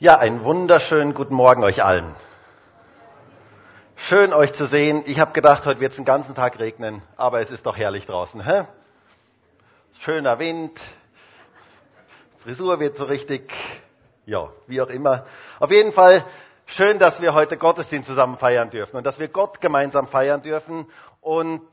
Ja, einen wunderschönen guten Morgen euch allen. Schön euch zu sehen. Ich habe gedacht, heute wird es den ganzen Tag regnen, aber es ist doch herrlich draußen. Hä? Schöner Wind, Frisur wird so richtig, ja, wie auch immer. Auf jeden Fall schön, dass wir heute Gottesdienst zusammen feiern dürfen und dass wir Gott gemeinsam feiern dürfen. Und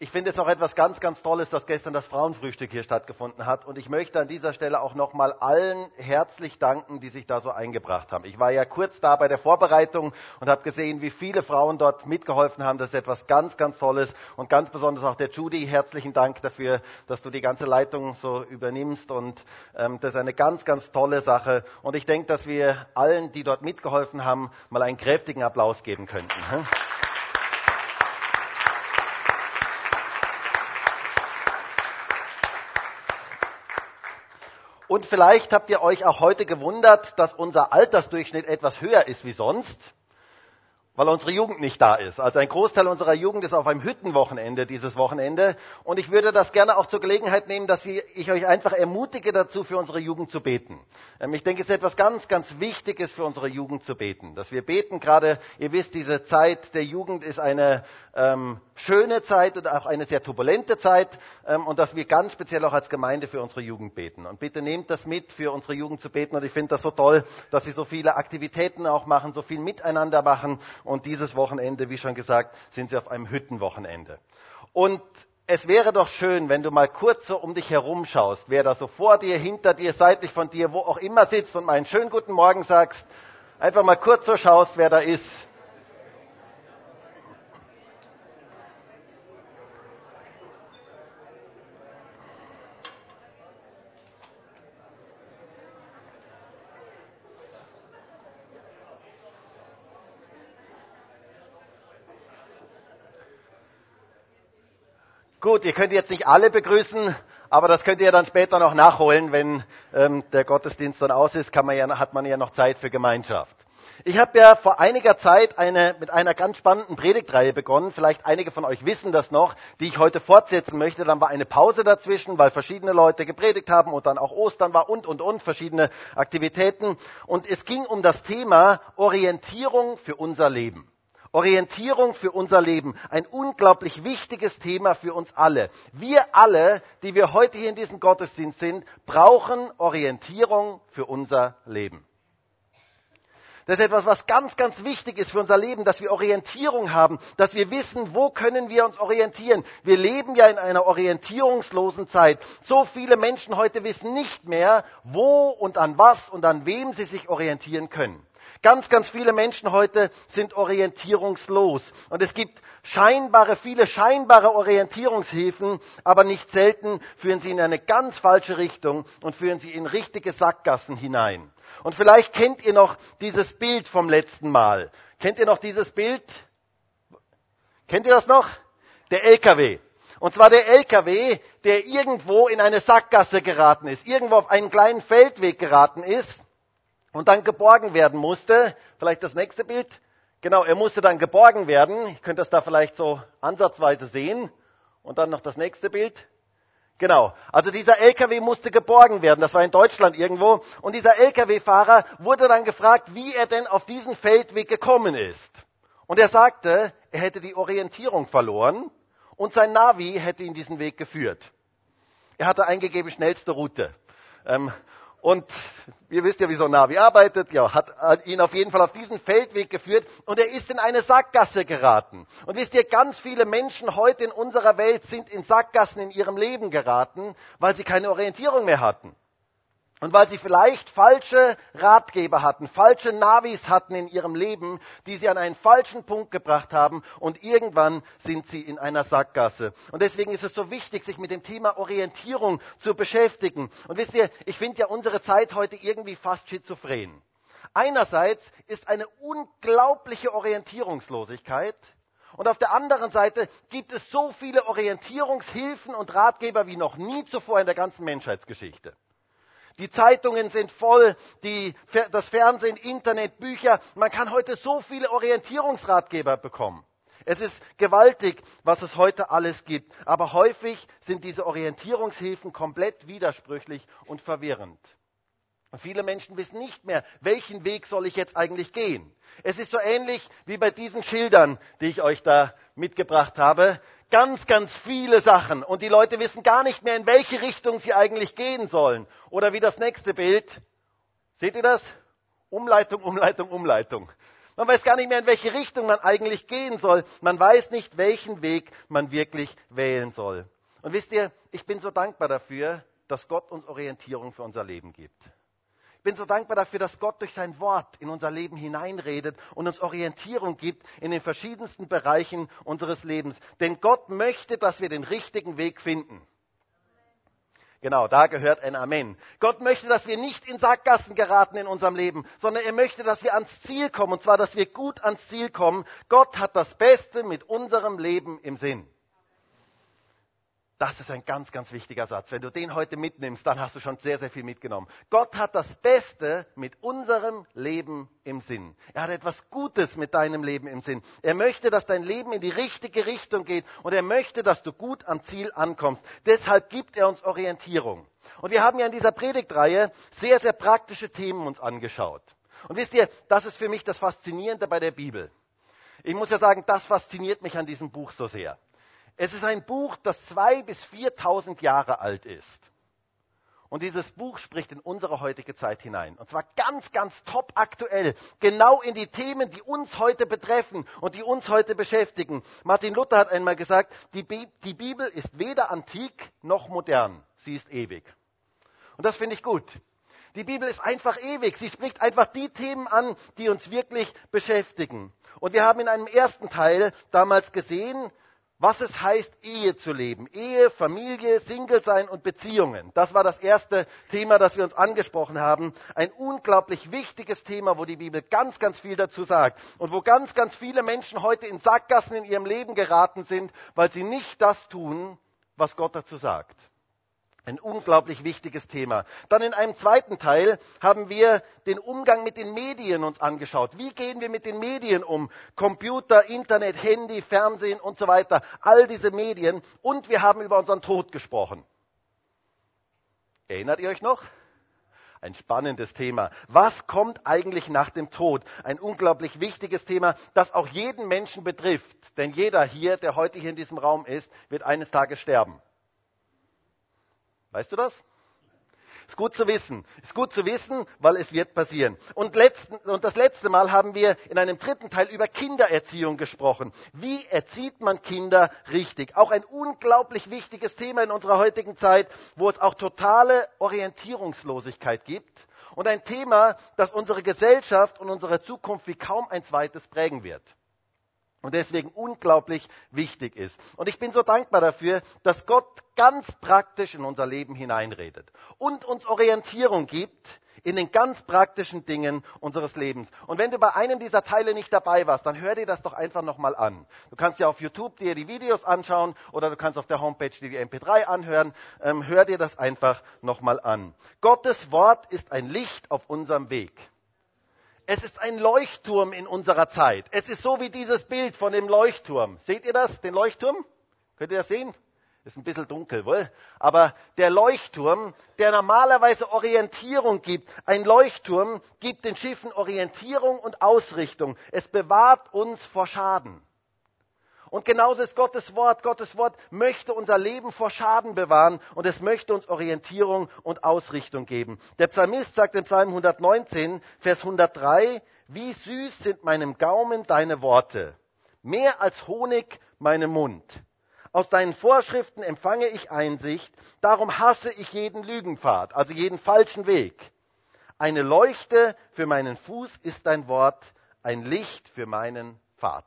ich finde es auch etwas ganz, ganz Tolles, dass gestern das Frauenfrühstück hier stattgefunden hat. Und ich möchte an dieser Stelle auch nochmal allen herzlich danken, die sich da so eingebracht haben. Ich war ja kurz da bei der Vorbereitung und habe gesehen, wie viele Frauen dort mitgeholfen haben. Das ist etwas ganz, ganz Tolles. Und ganz besonders auch der Judy, herzlichen Dank dafür, dass du die ganze Leitung so übernimmst. Und ähm, das ist eine ganz, ganz tolle Sache. Und ich denke, dass wir allen, die dort mitgeholfen haben, mal einen kräftigen Applaus geben könnten. Und vielleicht habt ihr euch auch heute gewundert, dass unser Altersdurchschnitt etwas höher ist wie sonst weil unsere Jugend nicht da ist. Also ein Großteil unserer Jugend ist auf einem Hüttenwochenende dieses Wochenende. Und ich würde das gerne auch zur Gelegenheit nehmen, dass ich euch einfach ermutige dazu, für unsere Jugend zu beten. Ähm, ich denke, es ist etwas ganz, ganz Wichtiges für unsere Jugend zu beten. Dass wir beten gerade, ihr wisst, diese Zeit der Jugend ist eine ähm, schöne Zeit und auch eine sehr turbulente Zeit. Ähm, und dass wir ganz speziell auch als Gemeinde für unsere Jugend beten. Und bitte nehmt das mit, für unsere Jugend zu beten. Und ich finde das so toll, dass sie so viele Aktivitäten auch machen, so viel miteinander machen und dieses Wochenende, wie schon gesagt, sind sie auf einem Hüttenwochenende. Und es wäre doch schön, wenn du mal kurz so um dich herum schaust, wer da so vor dir, hinter dir, seitlich von dir, wo auch immer sitzt und mal einen schönen guten Morgen sagst. Einfach mal kurz so schaust, wer da ist. Gut, ihr könnt jetzt nicht alle begrüßen, aber das könnt ihr dann später noch nachholen, wenn ähm, der Gottesdienst dann aus ist, man ja, hat man ja noch Zeit für Gemeinschaft. Ich habe ja vor einiger Zeit eine, mit einer ganz spannenden Predigtreihe begonnen. Vielleicht einige von euch wissen das noch, die ich heute fortsetzen möchte. Dann war eine Pause dazwischen, weil verschiedene Leute gepredigt haben und dann auch Ostern war und, und, und, verschiedene Aktivitäten. Und es ging um das Thema Orientierung für unser Leben. Orientierung für unser Leben. Ein unglaublich wichtiges Thema für uns alle. Wir alle, die wir heute hier in diesem Gottesdienst sind, brauchen Orientierung für unser Leben. Das ist etwas, was ganz, ganz wichtig ist für unser Leben, dass wir Orientierung haben, dass wir wissen, wo können wir uns orientieren. Wir leben ja in einer orientierungslosen Zeit. So viele Menschen heute wissen nicht mehr, wo und an was und an wem sie sich orientieren können. Ganz, ganz viele Menschen heute sind orientierungslos. Und es gibt scheinbare, viele scheinbare Orientierungshilfen, aber nicht selten führen sie in eine ganz falsche Richtung und führen sie in richtige Sackgassen hinein. Und vielleicht kennt ihr noch dieses Bild vom letzten Mal. Kennt ihr noch dieses Bild? Kennt ihr das noch? Der LKW. Und zwar der LKW, der irgendwo in eine Sackgasse geraten ist, irgendwo auf einen kleinen Feldweg geraten ist und dann geborgen werden musste. Vielleicht das nächste Bild. Genau, er musste dann geborgen werden. Ich könnte das da vielleicht so ansatzweise sehen. Und dann noch das nächste Bild. Genau. Also dieser LKW musste geborgen werden. Das war in Deutschland irgendwo. Und dieser LKW-Fahrer wurde dann gefragt, wie er denn auf diesen Feldweg gekommen ist. Und er sagte, er hätte die Orientierung verloren und sein Navi hätte ihn diesen Weg geführt. Er hatte eingegeben schnellste Route. Ähm, und ihr wisst ja, wie so ein Navi arbeitet, ja, hat ihn auf jeden Fall auf diesen Feldweg geführt und er ist in eine Sackgasse geraten. Und wisst ihr, ganz viele Menschen heute in unserer Welt sind in Sackgassen in ihrem Leben geraten, weil sie keine Orientierung mehr hatten. Und weil sie vielleicht falsche Ratgeber hatten, falsche Navis hatten in ihrem Leben, die sie an einen falschen Punkt gebracht haben und irgendwann sind sie in einer Sackgasse. Und deswegen ist es so wichtig, sich mit dem Thema Orientierung zu beschäftigen. Und wisst ihr, ich finde ja unsere Zeit heute irgendwie fast schizophren. Einerseits ist eine unglaubliche Orientierungslosigkeit und auf der anderen Seite gibt es so viele Orientierungshilfen und Ratgeber wie noch nie zuvor in der ganzen Menschheitsgeschichte. Die Zeitungen sind voll, die, das Fernsehen, Internet, Bücher. Man kann heute so viele Orientierungsratgeber bekommen. Es ist gewaltig, was es heute alles gibt. Aber häufig sind diese Orientierungshilfen komplett widersprüchlich und verwirrend. Und viele Menschen wissen nicht mehr, welchen Weg soll ich jetzt eigentlich gehen. Es ist so ähnlich wie bei diesen Schildern, die ich euch da mitgebracht habe. Ganz, ganz viele Sachen. Und die Leute wissen gar nicht mehr, in welche Richtung sie eigentlich gehen sollen. Oder wie das nächste Bild. Seht ihr das? Umleitung, Umleitung, Umleitung. Man weiß gar nicht mehr, in welche Richtung man eigentlich gehen soll. Man weiß nicht, welchen Weg man wirklich wählen soll. Und wisst ihr, ich bin so dankbar dafür, dass Gott uns Orientierung für unser Leben gibt. Ich bin so dankbar dafür, dass Gott durch sein Wort in unser Leben hineinredet und uns Orientierung gibt in den verschiedensten Bereichen unseres Lebens. Denn Gott möchte, dass wir den richtigen Weg finden. Genau, da gehört ein Amen. Gott möchte, dass wir nicht in Sackgassen geraten in unserem Leben, sondern er möchte, dass wir ans Ziel kommen, und zwar, dass wir gut ans Ziel kommen. Gott hat das Beste mit unserem Leben im Sinn. Das ist ein ganz, ganz wichtiger Satz. Wenn du den heute mitnimmst, dann hast du schon sehr, sehr viel mitgenommen. Gott hat das Beste mit unserem Leben im Sinn. Er hat etwas Gutes mit deinem Leben im Sinn. Er möchte, dass dein Leben in die richtige Richtung geht und er möchte, dass du gut am Ziel ankommst. Deshalb gibt er uns Orientierung. Und wir haben ja in dieser Predigtreihe sehr, sehr praktische Themen uns angeschaut. Und wisst ihr, das ist für mich das Faszinierende bei der Bibel. Ich muss ja sagen, das fasziniert mich an diesem Buch so sehr. Es ist ein Buch, das zwei bis viertausend Jahre alt ist. Und dieses Buch spricht in unsere heutige Zeit hinein. Und zwar ganz, ganz top aktuell. Genau in die Themen, die uns heute betreffen und die uns heute beschäftigen. Martin Luther hat einmal gesagt, die, die Bibel ist weder antik noch modern. Sie ist ewig. Und das finde ich gut. Die Bibel ist einfach ewig. Sie spricht einfach die Themen an, die uns wirklich beschäftigen. Und wir haben in einem ersten Teil damals gesehen, was es heißt, Ehe zu leben. Ehe, Familie, Single sein und Beziehungen. Das war das erste Thema, das wir uns angesprochen haben. Ein unglaublich wichtiges Thema, wo die Bibel ganz, ganz viel dazu sagt. Und wo ganz, ganz viele Menschen heute in Sackgassen in ihrem Leben geraten sind, weil sie nicht das tun, was Gott dazu sagt. Ein unglaublich wichtiges Thema. Dann in einem zweiten Teil haben wir den Umgang mit den Medien uns angeschaut. Wie gehen wir mit den Medien um? Computer, Internet, Handy, Fernsehen und so weiter. All diese Medien. Und wir haben über unseren Tod gesprochen. Erinnert ihr euch noch? Ein spannendes Thema. Was kommt eigentlich nach dem Tod? Ein unglaublich wichtiges Thema, das auch jeden Menschen betrifft. Denn jeder hier, der heute hier in diesem Raum ist, wird eines Tages sterben. Weißt du das? Ist gut zu wissen. Ist gut zu wissen, weil es wird passieren. Und, letzten, und das letzte Mal haben wir in einem dritten Teil über Kindererziehung gesprochen. Wie erzieht man Kinder richtig? Auch ein unglaublich wichtiges Thema in unserer heutigen Zeit, wo es auch totale Orientierungslosigkeit gibt. Und ein Thema, das unsere Gesellschaft und unsere Zukunft wie kaum ein zweites prägen wird und deswegen unglaublich wichtig ist. Und ich bin so dankbar dafür, dass Gott ganz praktisch in unser Leben hineinredet und uns Orientierung gibt in den ganz praktischen Dingen unseres Lebens. Und wenn du bei einem dieser Teile nicht dabei warst, dann hör dir das doch einfach nochmal an. Du kannst ja auf YouTube dir die Videos anschauen oder du kannst auf der Homepage dir die MP3 anhören. Ähm, hör dir das einfach nochmal an. Gottes Wort ist ein Licht auf unserem Weg. Es ist ein Leuchtturm in unserer Zeit. Es ist so wie dieses Bild von dem Leuchtturm. Seht ihr das, den Leuchtturm? Könnt ihr das sehen? Ist ein bisschen dunkel, wohl? Aber der Leuchtturm, der normalerweise Orientierung gibt, ein Leuchtturm gibt den Schiffen Orientierung und Ausrichtung. Es bewahrt uns vor Schaden. Und genauso ist Gottes Wort. Gottes Wort möchte unser Leben vor Schaden bewahren und es möchte uns Orientierung und Ausrichtung geben. Der Psalmist sagt im Psalm 119, Vers 103, wie süß sind meinem Gaumen deine Worte, mehr als Honig meinem Mund. Aus deinen Vorschriften empfange ich Einsicht, darum hasse ich jeden Lügenpfad, also jeden falschen Weg. Eine Leuchte für meinen Fuß ist dein Wort, ein Licht für meinen Pfad.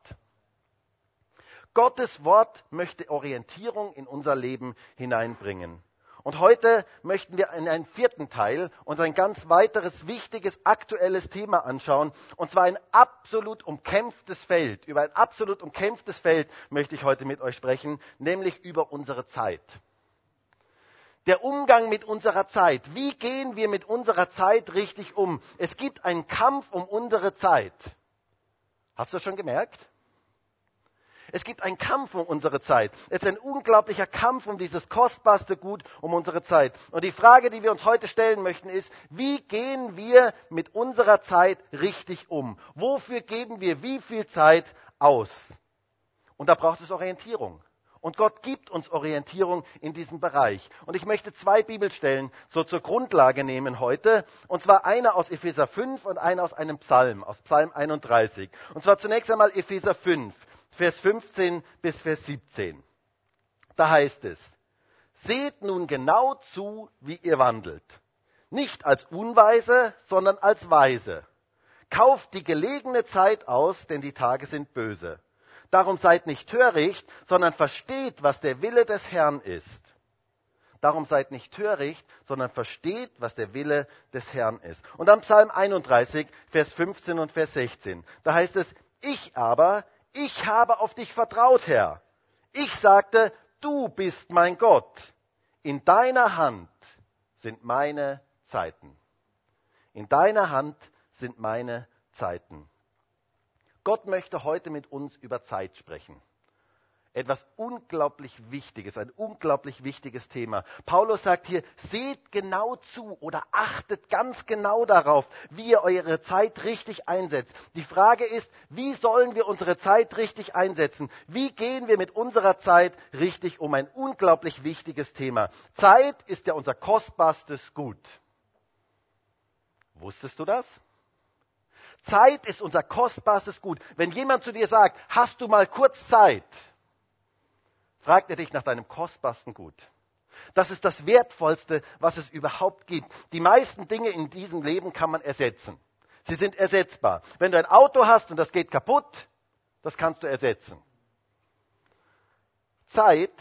Gottes Wort möchte Orientierung in unser Leben hineinbringen. Und heute möchten wir in einem vierten Teil uns ein ganz weiteres wichtiges aktuelles Thema anschauen. Und zwar ein absolut umkämpftes Feld. Über ein absolut umkämpftes Feld möchte ich heute mit euch sprechen, nämlich über unsere Zeit. Der Umgang mit unserer Zeit. Wie gehen wir mit unserer Zeit richtig um? Es gibt einen Kampf um unsere Zeit. Hast du das schon gemerkt? Es gibt einen Kampf um unsere Zeit. Es ist ein unglaublicher Kampf um dieses kostbarste Gut, um unsere Zeit. Und die Frage, die wir uns heute stellen möchten, ist, wie gehen wir mit unserer Zeit richtig um? Wofür geben wir wie viel Zeit aus? Und da braucht es Orientierung. Und Gott gibt uns Orientierung in diesem Bereich. Und ich möchte zwei Bibelstellen so zur Grundlage nehmen heute. Und zwar eine aus Epheser 5 und eine aus einem Psalm, aus Psalm 31. Und zwar zunächst einmal Epheser 5, Vers 15 bis Vers 17. Da heißt es, Seht nun genau zu, wie ihr wandelt. Nicht als Unweise, sondern als Weise. Kauft die gelegene Zeit aus, denn die Tage sind böse. Darum seid nicht töricht, sondern versteht, was der Wille des Herrn ist. Darum seid nicht töricht, sondern versteht, was der Wille des Herrn ist. Und dann Psalm 31, Vers 15 und Vers 16. Da heißt es, ich aber, ich habe auf dich vertraut, Herr. Ich sagte, du bist mein Gott. In deiner Hand sind meine Zeiten. In deiner Hand sind meine Zeiten. Gott möchte heute mit uns über Zeit sprechen. Etwas unglaublich Wichtiges, ein unglaublich wichtiges Thema. Paulus sagt hier, seht genau zu oder achtet ganz genau darauf, wie ihr eure Zeit richtig einsetzt. Die Frage ist, wie sollen wir unsere Zeit richtig einsetzen? Wie gehen wir mit unserer Zeit richtig um? Ein unglaublich wichtiges Thema. Zeit ist ja unser kostbarstes Gut. Wusstest du das? Zeit ist unser kostbarstes Gut. Wenn jemand zu dir sagt, hast du mal kurz Zeit, fragt er dich nach deinem kostbarsten Gut. Das ist das Wertvollste, was es überhaupt gibt. Die meisten Dinge in diesem Leben kann man ersetzen. Sie sind ersetzbar. Wenn du ein Auto hast und das geht kaputt, das kannst du ersetzen. Zeit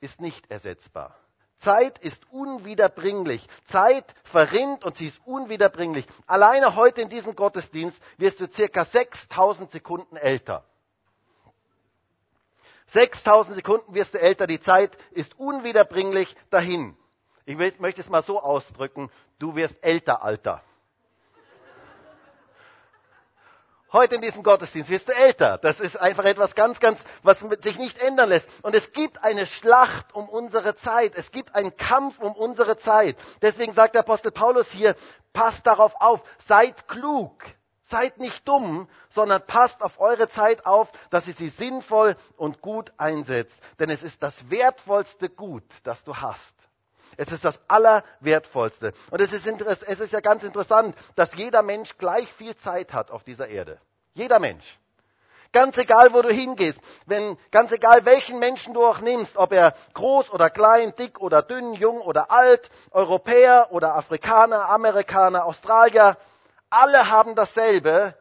ist nicht ersetzbar. Zeit ist unwiederbringlich. Zeit verrinnt und sie ist unwiederbringlich. Alleine heute in diesem Gottesdienst wirst du circa 6000 Sekunden älter. 6000 Sekunden wirst du älter. Die Zeit ist unwiederbringlich dahin. Ich möchte es mal so ausdrücken. Du wirst älter, Alter. Heute in diesem Gottesdienst wirst du älter. Das ist einfach etwas ganz, ganz, was sich nicht ändern lässt. Und es gibt eine Schlacht um unsere Zeit. Es gibt einen Kampf um unsere Zeit. Deswegen sagt der Apostel Paulus hier, passt darauf auf, seid klug. Seid nicht dumm, sondern passt auf eure Zeit auf, dass ihr sie sinnvoll und gut einsetzt. Denn es ist das wertvollste Gut, das du hast. Es ist das Allerwertvollste. Und es ist, es ist ja ganz interessant, dass jeder Mensch gleich viel Zeit hat auf dieser Erde. Jeder Mensch. Ganz egal, wo du hingehst, wenn, ganz egal, welchen Menschen du auch nimmst, ob er groß oder klein, dick oder dünn, jung oder alt, Europäer oder Afrikaner, Amerikaner, Australier, alle haben dasselbe.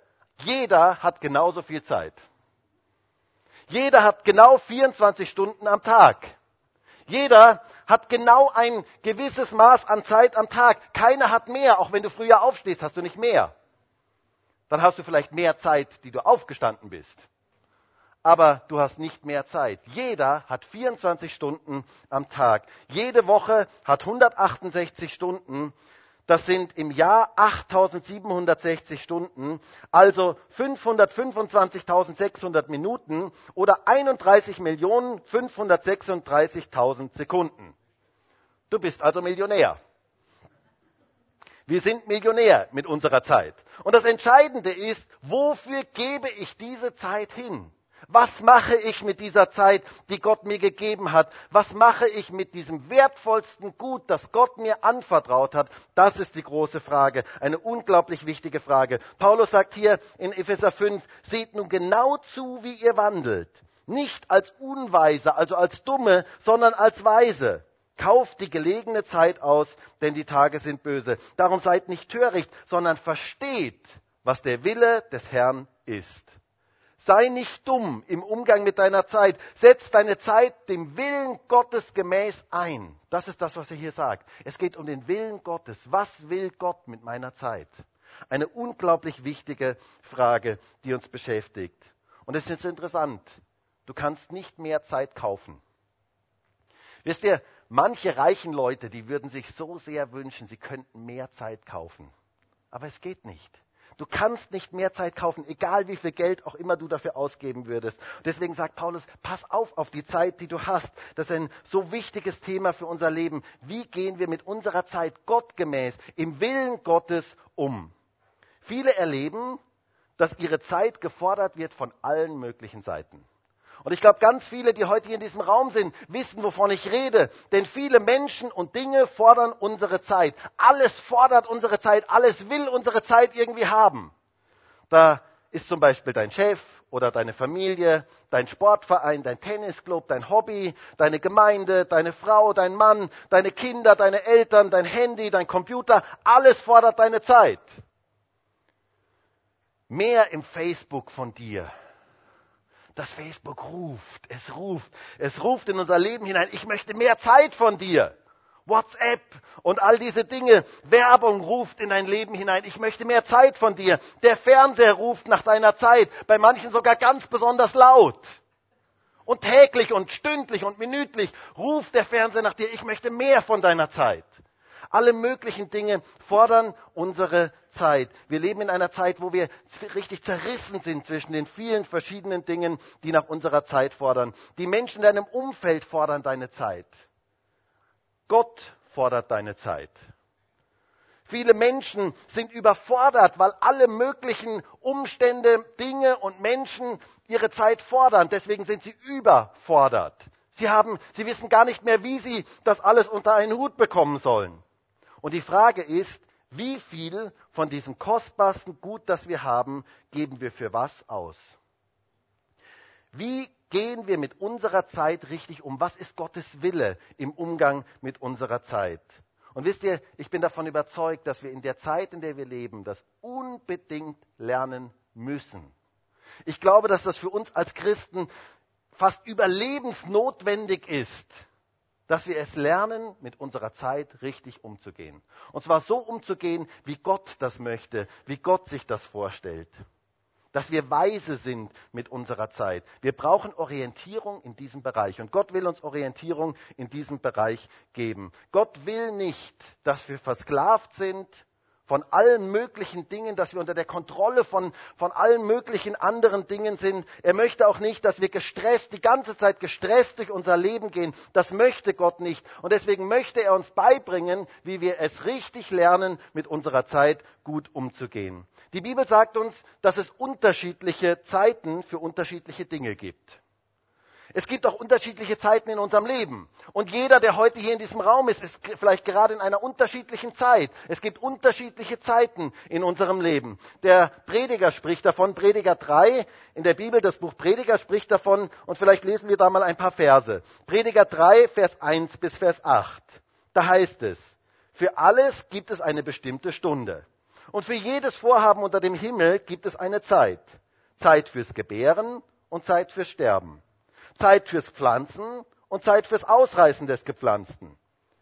Jeder hat genauso viel Zeit. Jeder hat genau 24 Stunden am Tag. Jeder hat genau ein gewisses Maß an Zeit am Tag. Keiner hat mehr. Auch wenn du früher aufstehst, hast du nicht mehr. Dann hast du vielleicht mehr Zeit, die du aufgestanden bist. Aber du hast nicht mehr Zeit. Jeder hat 24 Stunden am Tag. Jede Woche hat 168 Stunden. Das sind im Jahr 8760 Stunden, also 525.600 Minuten oder 31.536.000 Sekunden. Du bist also Millionär. Wir sind Millionär mit unserer Zeit. Und das Entscheidende ist, wofür gebe ich diese Zeit hin? Was mache ich mit dieser Zeit, die Gott mir gegeben hat? Was mache ich mit diesem wertvollsten Gut, das Gott mir anvertraut hat? Das ist die große Frage, eine unglaublich wichtige Frage. Paulus sagt hier in Epheser 5, seht nun genau zu, wie ihr wandelt. Nicht als Unweise, also als Dumme, sondern als Weise. Kauft die gelegene Zeit aus, denn die Tage sind böse. Darum seid nicht töricht, sondern versteht, was der Wille des Herrn ist. Sei nicht dumm im Umgang mit deiner Zeit. Setz deine Zeit dem Willen Gottes gemäß ein. Das ist das, was er hier sagt. Es geht um den Willen Gottes. Was will Gott mit meiner Zeit? Eine unglaublich wichtige Frage, die uns beschäftigt. Und es ist interessant. Du kannst nicht mehr Zeit kaufen. Wisst ihr, manche reichen Leute, die würden sich so sehr wünschen, sie könnten mehr Zeit kaufen. Aber es geht nicht. Du kannst nicht mehr Zeit kaufen, egal wie viel Geld auch immer du dafür ausgeben würdest. Deswegen sagt Paulus, pass auf auf die Zeit, die du hast. Das ist ein so wichtiges Thema für unser Leben. Wie gehen wir mit unserer Zeit gottgemäß, im Willen Gottes um? Viele erleben, dass ihre Zeit gefordert wird von allen möglichen Seiten. Und ich glaube, ganz viele, die heute hier in diesem Raum sind, wissen, wovon ich rede. Denn viele Menschen und Dinge fordern unsere Zeit. Alles fordert unsere Zeit. Alles will unsere Zeit irgendwie haben. Da ist zum Beispiel dein Chef oder deine Familie, dein Sportverein, dein Tennisclub, dein Hobby, deine Gemeinde, deine Frau, dein Mann, deine Kinder, deine Eltern, dein Handy, dein Computer. Alles fordert deine Zeit. Mehr im Facebook von dir das Facebook ruft, es ruft, es ruft in unser Leben hinein. Ich möchte mehr Zeit von dir. WhatsApp und all diese Dinge. Werbung ruft in dein Leben hinein. Ich möchte mehr Zeit von dir. Der Fernseher ruft nach deiner Zeit. Bei manchen sogar ganz besonders laut. Und täglich und stündlich und minütlich ruft der Fernseher nach dir. Ich möchte mehr von deiner Zeit. Alle möglichen Dinge fordern unsere Zeit. Wir leben in einer Zeit, wo wir richtig zerrissen sind zwischen den vielen verschiedenen Dingen, die nach unserer Zeit fordern. Die Menschen in deinem Umfeld fordern deine Zeit. Gott fordert deine Zeit. Viele Menschen sind überfordert, weil alle möglichen Umstände, Dinge und Menschen ihre Zeit fordern. Deswegen sind sie überfordert. Sie, haben, sie wissen gar nicht mehr, wie sie das alles unter einen Hut bekommen sollen. Und die Frage ist, wie viel von diesem kostbarsten Gut, das wir haben, geben wir für was aus? Wie gehen wir mit unserer Zeit richtig um? Was ist Gottes Wille im Umgang mit unserer Zeit? Und wisst ihr, ich bin davon überzeugt, dass wir in der Zeit, in der wir leben, das unbedingt lernen müssen. Ich glaube, dass das für uns als Christen fast überlebensnotwendig ist, dass wir es lernen, mit unserer Zeit richtig umzugehen. Und zwar so umzugehen, wie Gott das möchte, wie Gott sich das vorstellt. Dass wir weise sind mit unserer Zeit. Wir brauchen Orientierung in diesem Bereich. Und Gott will uns Orientierung in diesem Bereich geben. Gott will nicht, dass wir versklavt sind von allen möglichen Dingen, dass wir unter der Kontrolle von, von allen möglichen anderen Dingen sind. Er möchte auch nicht, dass wir gestresst, die ganze Zeit gestresst durch unser Leben gehen. Das möchte Gott nicht. Und deswegen möchte er uns beibringen, wie wir es richtig lernen, mit unserer Zeit gut umzugehen. Die Bibel sagt uns, dass es unterschiedliche Zeiten für unterschiedliche Dinge gibt. Es gibt auch unterschiedliche Zeiten in unserem Leben. Und jeder, der heute hier in diesem Raum ist, ist vielleicht gerade in einer unterschiedlichen Zeit. Es gibt unterschiedliche Zeiten in unserem Leben. Der Prediger spricht davon, Prediger 3 in der Bibel, das Buch Prediger spricht davon, und vielleicht lesen wir da mal ein paar Verse. Prediger 3, Vers 1 bis Vers 8. Da heißt es, für alles gibt es eine bestimmte Stunde. Und für jedes Vorhaben unter dem Himmel gibt es eine Zeit. Zeit fürs Gebären und Zeit fürs Sterben Zeit fürs Pflanzen und Zeit fürs Ausreißen des Gepflanzten.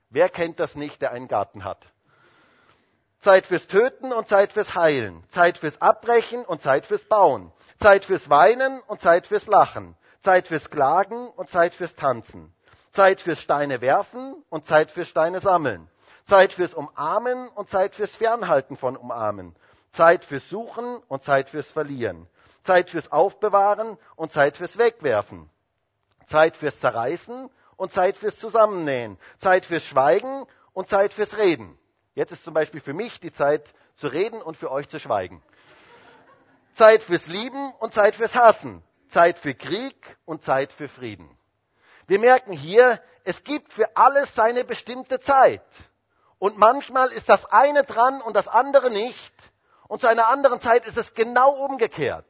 Wer kennt das nicht, der einen Garten hat? Zeit fürs Töten und Zeit fürs Heilen. Zeit fürs Abbrechen und Zeit fürs Bauen. Zeit fürs Weinen und Zeit fürs Lachen. Zeit fürs Klagen und Zeit fürs Tanzen. Zeit fürs Steine werfen und Zeit fürs Steine sammeln. Zeit fürs Umarmen und Zeit fürs Fernhalten von Umarmen. Zeit fürs Suchen und Zeit fürs Verlieren. Zeit fürs Aufbewahren und Zeit fürs Wegwerfen. Zeit fürs Zerreißen und Zeit fürs Zusammennähen, Zeit fürs Schweigen und Zeit fürs Reden. Jetzt ist zum Beispiel für mich die Zeit zu reden und für euch zu schweigen. Zeit fürs Lieben und Zeit fürs Hassen, Zeit für Krieg und Zeit für Frieden. Wir merken hier, es gibt für alles seine bestimmte Zeit. Und manchmal ist das eine dran und das andere nicht. Und zu einer anderen Zeit ist es genau umgekehrt.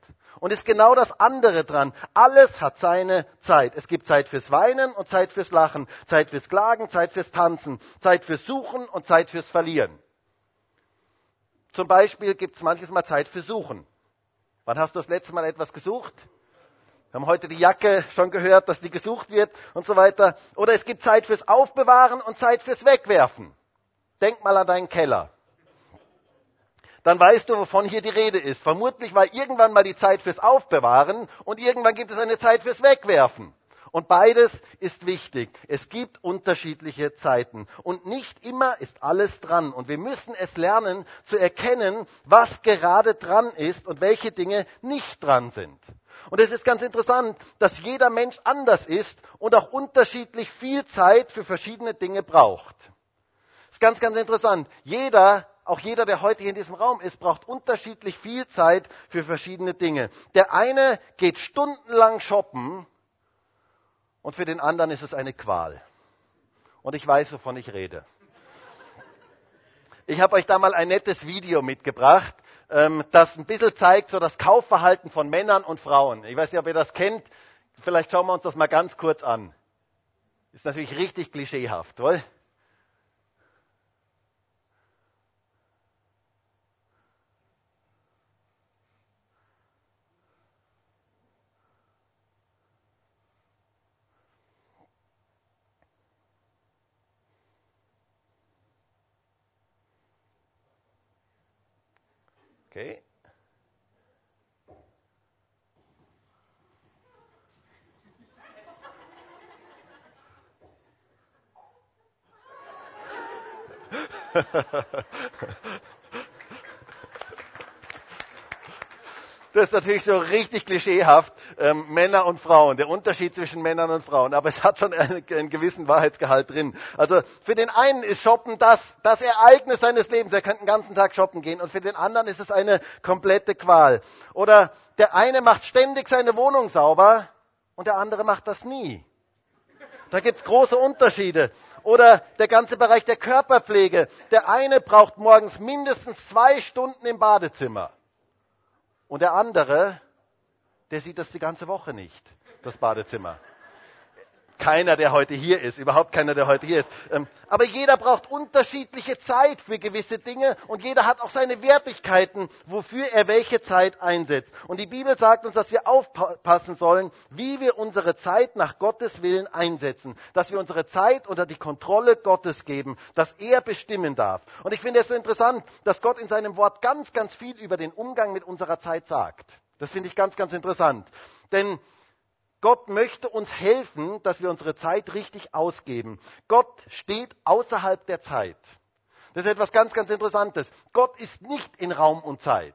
Und ist genau das andere dran. Alles hat seine Zeit. Es gibt Zeit fürs Weinen und Zeit fürs Lachen, Zeit fürs Klagen, Zeit fürs Tanzen, Zeit fürs Suchen und Zeit fürs Verlieren. Zum Beispiel gibt es manches Mal Zeit für Suchen. Wann hast du das letzte Mal etwas gesucht? Wir haben heute die Jacke schon gehört, dass die gesucht wird und so weiter. Oder es gibt Zeit fürs Aufbewahren und Zeit fürs Wegwerfen. Denk mal an deinen Keller dann weißt du, wovon hier die Rede ist. Vermutlich war irgendwann mal die Zeit fürs Aufbewahren und irgendwann gibt es eine Zeit fürs Wegwerfen. Und beides ist wichtig. Es gibt unterschiedliche Zeiten. Und nicht immer ist alles dran. Und wir müssen es lernen zu erkennen, was gerade dran ist und welche Dinge nicht dran sind. Und es ist ganz interessant, dass jeder Mensch anders ist und auch unterschiedlich viel Zeit für verschiedene Dinge braucht. Das ist ganz, ganz interessant. Jeder auch jeder, der heute hier in diesem Raum ist, braucht unterschiedlich viel Zeit für verschiedene Dinge. Der eine geht stundenlang shoppen und für den anderen ist es eine Qual. Und ich weiß, wovon ich rede. Ich habe euch da mal ein nettes Video mitgebracht, ähm, das ein bisschen zeigt, so das Kaufverhalten von Männern und Frauen. Ich weiß nicht, ob ihr das kennt. Vielleicht schauen wir uns das mal ganz kurz an. Ist natürlich richtig klischeehaft, wohl? Okay. Das ist natürlich so richtig klischeehaft, ähm, Männer und Frauen, der Unterschied zwischen Männern und Frauen. Aber es hat schon einen, einen, gewissen Wahrheitsgehalt drin. Also für den einen ist Shoppen das, das Ereignis seines Lebens. Er könnte den ganzen Tag shoppen gehen. Und für den anderen ist es eine komplette Qual. Oder der eine macht ständig seine Wohnung sauber und der andere macht das nie. Da gibt's große Unterschiede. Oder der ganze Bereich der Körperpflege. Der eine braucht morgens mindestens zwei Stunden im Badezimmer. Und der andere, der sieht das die ganze Woche nicht, das Badezimmer. Keiner, der heute hier ist, überhaupt keiner, der heute hier ist. Ähm, aber jeder braucht unterschiedliche Zeit für gewisse Dinge und jeder hat auch seine Wertigkeiten, wofür er welche Zeit einsetzt. Und die Bibel sagt uns, dass wir aufpassen sollen, wie wir unsere Zeit nach Gottes Willen einsetzen. Dass wir unsere Zeit unter die Kontrolle Gottes geben, dass er bestimmen darf. Und ich finde es so interessant, dass Gott in seinem Wort ganz, ganz viel über den Umgang mit unserer Zeit sagt. Das finde ich ganz, ganz interessant. Denn Gott möchte uns helfen, dass wir unsere Zeit richtig ausgeben. Gott steht außerhalb der Zeit. Das ist etwas ganz, ganz Interessantes. Gott ist nicht in Raum und Zeit.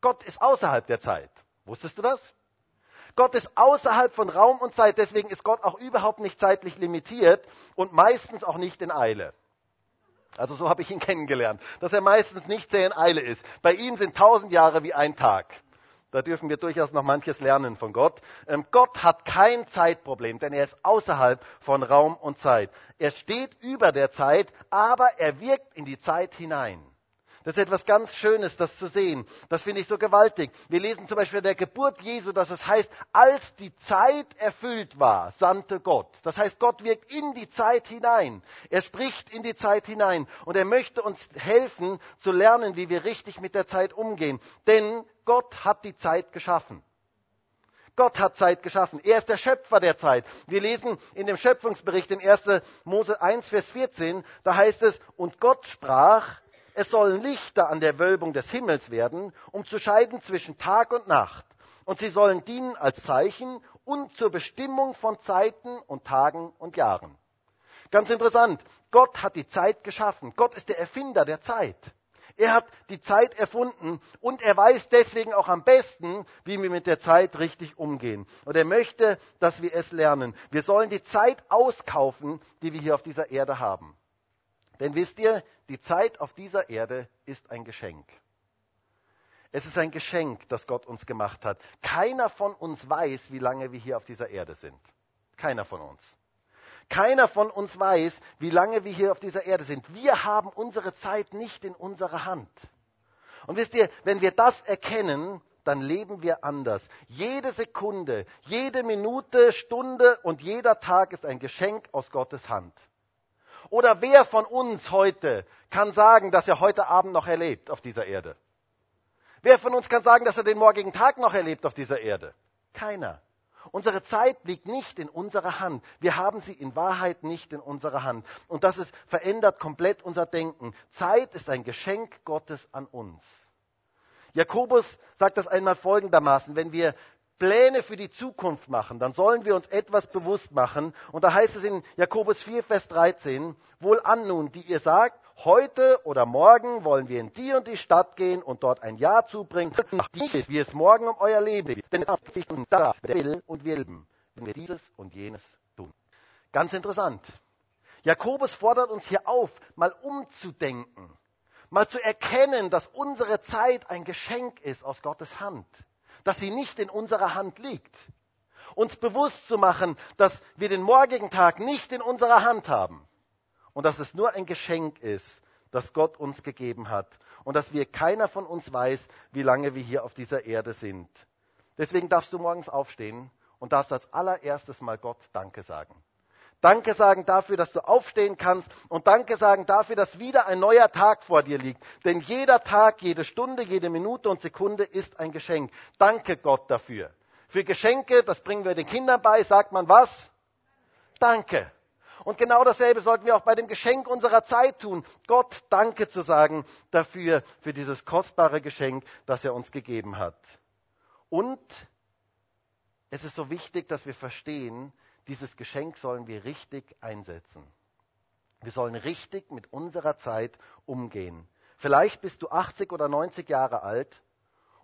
Gott ist außerhalb der Zeit. Wusstest du das? Gott ist außerhalb von Raum und Zeit, deswegen ist Gott auch überhaupt nicht zeitlich limitiert und meistens auch nicht in Eile. Also so habe ich ihn kennengelernt, dass er meistens nicht sehr in Eile ist. Bei ihm sind tausend Jahre wie ein Tag. Da dürfen wir durchaus noch manches lernen von Gott. Ähm, Gott hat kein Zeitproblem, denn er ist außerhalb von Raum und Zeit. Er steht über der Zeit, aber er wirkt in die Zeit hinein. Das ist etwas ganz Schönes, das zu sehen. Das finde ich so gewaltig. Wir lesen zum Beispiel der Geburt Jesu, dass es heißt, als die Zeit erfüllt war, sandte Gott. Das heißt, Gott wirkt in die Zeit hinein. Er spricht in die Zeit hinein. Und er möchte uns helfen, zu lernen, wie wir richtig mit der Zeit umgehen. Denn Gott hat die Zeit geschaffen. Gott hat Zeit geschaffen. Er ist der Schöpfer der Zeit. Wir lesen in dem Schöpfungsbericht in 1. Mose 1, Vers 14, da heißt es, und Gott sprach, es sollen Lichter an der Wölbung des Himmels werden, um zu scheiden zwischen Tag und Nacht. Und sie sollen dienen als Zeichen und zur Bestimmung von Zeiten und Tagen und Jahren. Ganz interessant. Gott hat die Zeit geschaffen. Gott ist der Erfinder der Zeit. Er hat die Zeit erfunden und er weiß deswegen auch am besten, wie wir mit der Zeit richtig umgehen. Und er möchte, dass wir es lernen. Wir sollen die Zeit auskaufen, die wir hier auf dieser Erde haben. Denn wisst ihr, die Zeit auf dieser Erde ist ein Geschenk. Es ist ein Geschenk, das Gott uns gemacht hat. Keiner von uns weiß, wie lange wir hier auf dieser Erde sind. Keiner von uns. Keiner von uns weiß, wie lange wir hier auf dieser Erde sind. Wir haben unsere Zeit nicht in unserer Hand. Und wisst ihr, wenn wir das erkennen, dann leben wir anders. Jede Sekunde, jede Minute, Stunde und jeder Tag ist ein Geschenk aus Gottes Hand. Oder wer von uns heute kann sagen, dass er heute Abend noch erlebt auf dieser Erde? Wer von uns kann sagen, dass er den morgigen Tag noch erlebt auf dieser Erde? Keiner. Unsere Zeit liegt nicht in unserer Hand. Wir haben sie in Wahrheit nicht in unserer Hand. Und das ist, verändert komplett unser Denken. Zeit ist ein Geschenk Gottes an uns. Jakobus sagt das einmal folgendermaßen, wenn wir Pläne für die Zukunft machen, dann sollen wir uns etwas bewusst machen. Und da heißt es in Jakobus 4, Vers 13, wohl an nun, die ihr sagt, heute oder morgen wollen wir in die und die Stadt gehen und dort ein Jahr zubringen, nicht wie es morgen um euer Leben geht. Denn sich da will und wir leben, wenn wir dieses und jenes tun. Ganz interessant. Jakobus fordert uns hier auf, mal umzudenken, mal zu erkennen, dass unsere Zeit ein Geschenk ist aus Gottes Hand dass sie nicht in unserer Hand liegt. Uns bewusst zu machen, dass wir den morgigen Tag nicht in unserer Hand haben und dass es nur ein Geschenk ist, das Gott uns gegeben hat und dass wir keiner von uns weiß, wie lange wir hier auf dieser Erde sind. Deswegen darfst du morgens aufstehen und darfst als allererstes mal Gott Danke sagen. Danke sagen dafür, dass du aufstehen kannst und Danke sagen dafür, dass wieder ein neuer Tag vor dir liegt. Denn jeder Tag, jede Stunde, jede Minute und Sekunde ist ein Geschenk. Danke Gott dafür. Für Geschenke, das bringen wir den Kindern bei, sagt man was? Danke. Und genau dasselbe sollten wir auch bei dem Geschenk unserer Zeit tun. Gott Danke zu sagen dafür, für dieses kostbare Geschenk, das er uns gegeben hat. Und es ist so wichtig, dass wir verstehen, dieses Geschenk sollen wir richtig einsetzen. Wir sollen richtig mit unserer Zeit umgehen. Vielleicht bist du 80 oder 90 Jahre alt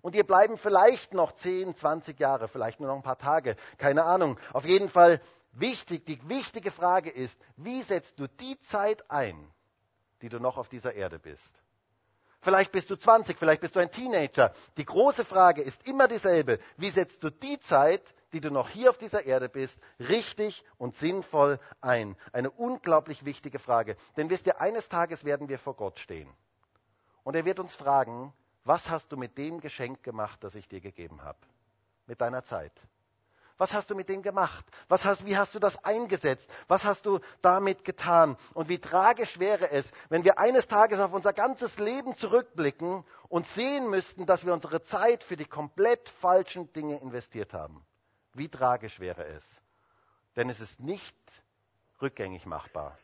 und dir bleiben vielleicht noch 10, 20 Jahre, vielleicht nur noch ein paar Tage, keine Ahnung. Auf jeden Fall wichtig, die wichtige Frage ist, wie setzt du die Zeit ein, die du noch auf dieser Erde bist? Vielleicht bist du 20, vielleicht bist du ein Teenager. Die große Frage ist immer dieselbe. Wie setzt du die Zeit, die du noch hier auf dieser Erde bist, richtig und sinnvoll ein? Eine unglaublich wichtige Frage. Denn wisst ihr, eines Tages werden wir vor Gott stehen. Und er wird uns fragen, was hast du mit dem Geschenk gemacht, das ich dir gegeben habe? Mit deiner Zeit. Was hast du mit dem gemacht? Was hast, wie hast du das eingesetzt? Was hast du damit getan? Und wie tragisch wäre es, wenn wir eines Tages auf unser ganzes Leben zurückblicken und sehen müssten, dass wir unsere Zeit für die komplett falschen Dinge investiert haben. Wie tragisch wäre es? Denn es ist nicht rückgängig machbar.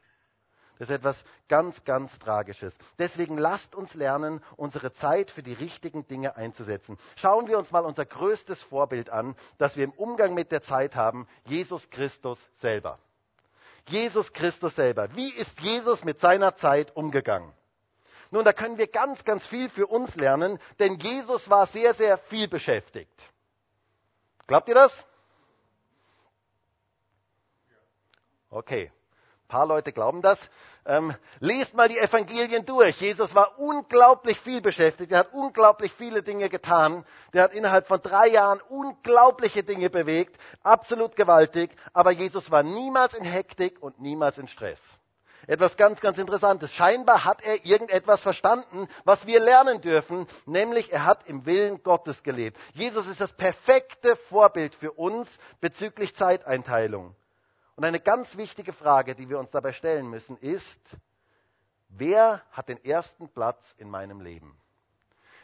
Das ist etwas ganz, ganz Tragisches. Deswegen lasst uns lernen, unsere Zeit für die richtigen Dinge einzusetzen. Schauen wir uns mal unser größtes Vorbild an, das wir im Umgang mit der Zeit haben, Jesus Christus selber. Jesus Christus selber. Wie ist Jesus mit seiner Zeit umgegangen? Nun, da können wir ganz, ganz viel für uns lernen, denn Jesus war sehr, sehr viel beschäftigt. Glaubt ihr das? Okay. Ein paar Leute glauben das. Ähm, lest mal die Evangelien durch. Jesus war unglaublich viel beschäftigt. Er hat unglaublich viele Dinge getan. Der hat innerhalb von drei Jahren unglaubliche Dinge bewegt. Absolut gewaltig. Aber Jesus war niemals in Hektik und niemals in Stress. Etwas ganz, ganz Interessantes. Scheinbar hat er irgendetwas verstanden, was wir lernen dürfen, nämlich er hat im Willen Gottes gelebt. Jesus ist das perfekte Vorbild für uns bezüglich Zeiteinteilung. Und eine ganz wichtige Frage, die wir uns dabei stellen müssen, ist, wer hat den ersten Platz in meinem Leben?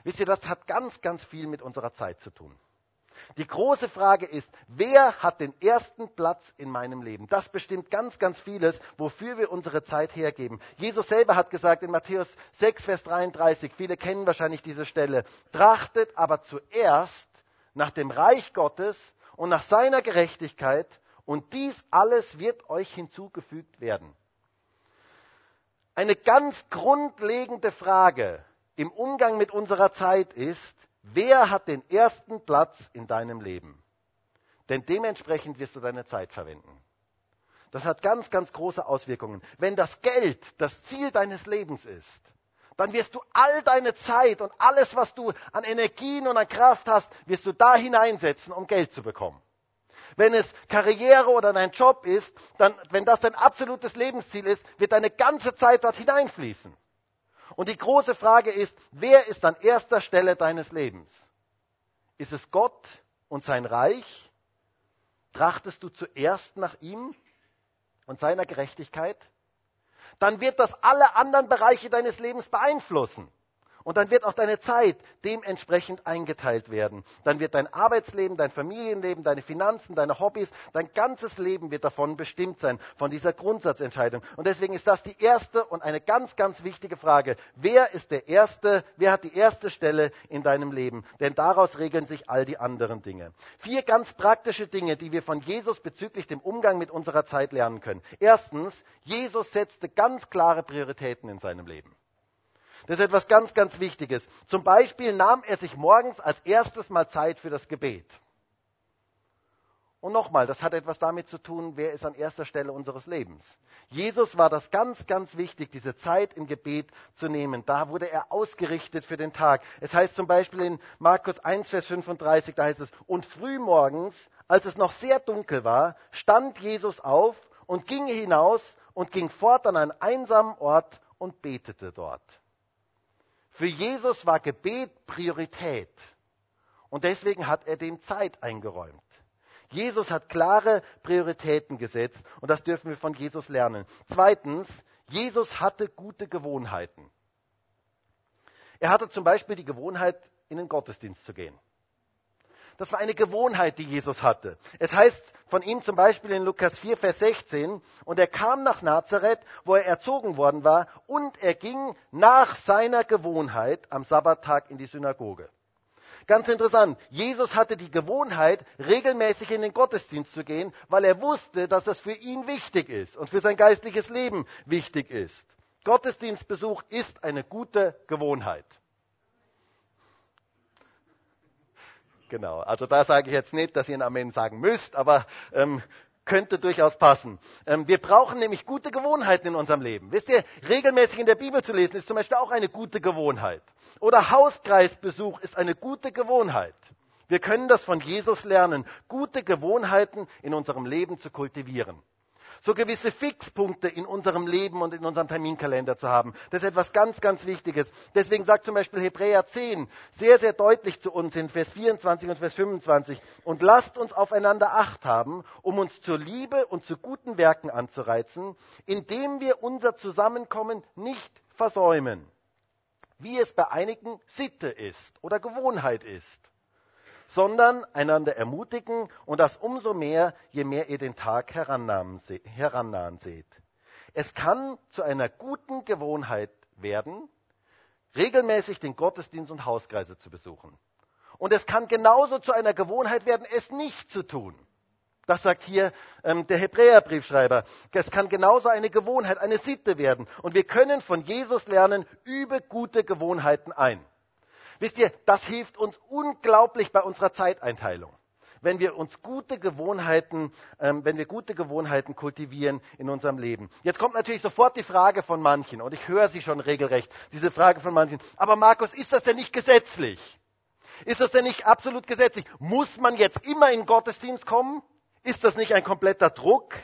Wisst ihr, das hat ganz, ganz viel mit unserer Zeit zu tun. Die große Frage ist, wer hat den ersten Platz in meinem Leben? Das bestimmt ganz, ganz vieles, wofür wir unsere Zeit hergeben. Jesus selber hat gesagt in Matthäus 6, Vers 33, viele kennen wahrscheinlich diese Stelle, trachtet aber zuerst nach dem Reich Gottes und nach seiner Gerechtigkeit und dies alles wird euch hinzugefügt werden. Eine ganz grundlegende Frage im Umgang mit unserer Zeit ist, wer hat den ersten Platz in deinem Leben? Denn dementsprechend wirst du deine Zeit verwenden. Das hat ganz, ganz große Auswirkungen. Wenn das Geld das Ziel deines Lebens ist, dann wirst du all deine Zeit und alles, was du an Energien und an Kraft hast, wirst du da hineinsetzen, um Geld zu bekommen. Wenn es Karriere oder dein Job ist, dann, wenn das dein absolutes Lebensziel ist, wird deine ganze Zeit dort hineinfließen. Und die große Frage ist, wer ist an erster Stelle deines Lebens? Ist es Gott und sein Reich? Trachtest du zuerst nach ihm und seiner Gerechtigkeit? Dann wird das alle anderen Bereiche deines Lebens beeinflussen. Und dann wird auch deine Zeit dementsprechend eingeteilt werden. Dann wird dein Arbeitsleben, dein Familienleben, deine Finanzen, deine Hobbys, dein ganzes Leben wird davon bestimmt sein, von dieser Grundsatzentscheidung. Und deswegen ist das die erste und eine ganz, ganz wichtige Frage. Wer ist der Erste, wer hat die erste Stelle in deinem Leben? Denn daraus regeln sich all die anderen Dinge. Vier ganz praktische Dinge, die wir von Jesus bezüglich dem Umgang mit unserer Zeit lernen können. Erstens, Jesus setzte ganz klare Prioritäten in seinem Leben. Das ist etwas ganz, ganz Wichtiges. Zum Beispiel nahm er sich morgens als erstes mal Zeit für das Gebet. Und nochmal, das hat etwas damit zu tun, wer ist an erster Stelle unseres Lebens. Jesus war das ganz, ganz wichtig, diese Zeit im Gebet zu nehmen. Da wurde er ausgerichtet für den Tag. Es heißt zum Beispiel in Markus 1, Vers 35, da heißt es, und frühmorgens, als es noch sehr dunkel war, stand Jesus auf und ging hinaus und ging fort an einen einsamen Ort und betete dort. Für Jesus war Gebet Priorität. Und deswegen hat er dem Zeit eingeräumt. Jesus hat klare Prioritäten gesetzt und das dürfen wir von Jesus lernen. Zweitens, Jesus hatte gute Gewohnheiten. Er hatte zum Beispiel die Gewohnheit, in den Gottesdienst zu gehen. Das war eine Gewohnheit, die Jesus hatte. Es heißt von ihm zum Beispiel in Lukas 4, Vers 16, und er kam nach Nazareth, wo er erzogen worden war, und er ging nach seiner Gewohnheit am Sabbattag in die Synagoge. Ganz interessant, Jesus hatte die Gewohnheit, regelmäßig in den Gottesdienst zu gehen, weil er wusste, dass das für ihn wichtig ist und für sein geistliches Leben wichtig ist. Gottesdienstbesuch ist eine gute Gewohnheit. Genau, also da sage ich jetzt nicht, dass ihr ein Amen sagen müsst, aber ähm, könnte durchaus passen. Ähm, wir brauchen nämlich gute Gewohnheiten in unserem Leben. Wisst ihr, regelmäßig in der Bibel zu lesen ist zum Beispiel auch eine gute Gewohnheit. Oder Hauskreisbesuch ist eine gute Gewohnheit. Wir können das von Jesus lernen, gute Gewohnheiten in unserem Leben zu kultivieren so gewisse Fixpunkte in unserem Leben und in unserem Terminkalender zu haben. Das ist etwas ganz, ganz Wichtiges. Deswegen sagt zum Beispiel Hebräer 10 sehr, sehr deutlich zu uns in Vers 24 und Vers 25, und lasst uns aufeinander Acht haben, um uns zur Liebe und zu guten Werken anzureizen, indem wir unser Zusammenkommen nicht versäumen, wie es bei einigen Sitte ist oder Gewohnheit ist sondern einander ermutigen und das umso mehr, je mehr ihr den Tag herannahen seht. Es kann zu einer guten Gewohnheit werden, regelmäßig den Gottesdienst und Hauskreise zu besuchen. Und es kann genauso zu einer Gewohnheit werden, es nicht zu tun. Das sagt hier ähm, der Hebräerbriefschreiber. Es kann genauso eine Gewohnheit, eine Sitte werden. Und wir können von Jesus lernen, übe gute Gewohnheiten ein. Wisst ihr, das hilft uns unglaublich bei unserer Zeiteinteilung. Wenn wir uns gute Gewohnheiten, ähm, wenn wir gute Gewohnheiten kultivieren in unserem Leben. Jetzt kommt natürlich sofort die Frage von manchen, und ich höre sie schon regelrecht, diese Frage von manchen. Aber Markus, ist das denn nicht gesetzlich? Ist das denn nicht absolut gesetzlich? Muss man jetzt immer in Gottesdienst kommen? Ist das nicht ein kompletter Druck?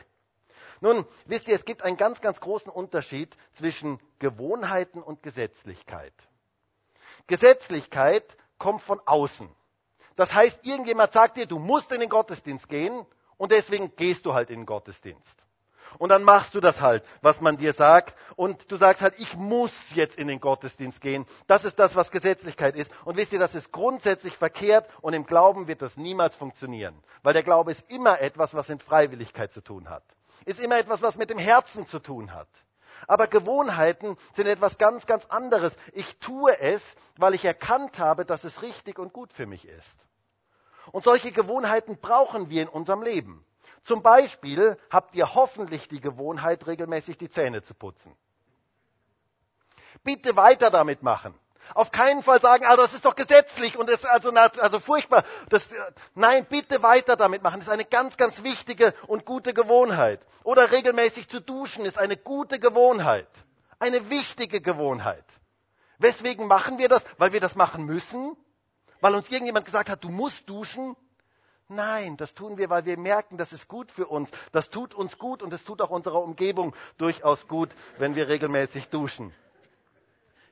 Nun, wisst ihr, es gibt einen ganz, ganz großen Unterschied zwischen Gewohnheiten und Gesetzlichkeit. Gesetzlichkeit kommt von außen. Das heißt, irgendjemand sagt dir, du musst in den Gottesdienst gehen und deswegen gehst du halt in den Gottesdienst. Und dann machst du das halt, was man dir sagt. Und du sagst halt, ich muss jetzt in den Gottesdienst gehen. Das ist das, was Gesetzlichkeit ist. Und wisst ihr, das ist grundsätzlich verkehrt und im Glauben wird das niemals funktionieren. Weil der Glaube ist immer etwas, was mit Freiwilligkeit zu tun hat. Ist immer etwas, was mit dem Herzen zu tun hat. Aber Gewohnheiten sind etwas ganz, ganz anderes. Ich tue es, weil ich erkannt habe, dass es richtig und gut für mich ist. Und solche Gewohnheiten brauchen wir in unserem Leben. Zum Beispiel habt ihr hoffentlich die Gewohnheit, regelmäßig die Zähne zu putzen. Bitte weiter damit machen. Auf keinen Fall sagen, also das ist doch gesetzlich und ist also, also furchtbar. Das, nein, bitte weiter damit machen. Das ist eine ganz, ganz wichtige und gute Gewohnheit. Oder regelmäßig zu duschen ist eine gute Gewohnheit. Eine wichtige Gewohnheit. Weswegen machen wir das? Weil wir das machen müssen? Weil uns irgendjemand gesagt hat, du musst duschen? Nein, das tun wir, weil wir merken, das ist gut für uns. Das tut uns gut und es tut auch unserer Umgebung durchaus gut, wenn wir regelmäßig duschen.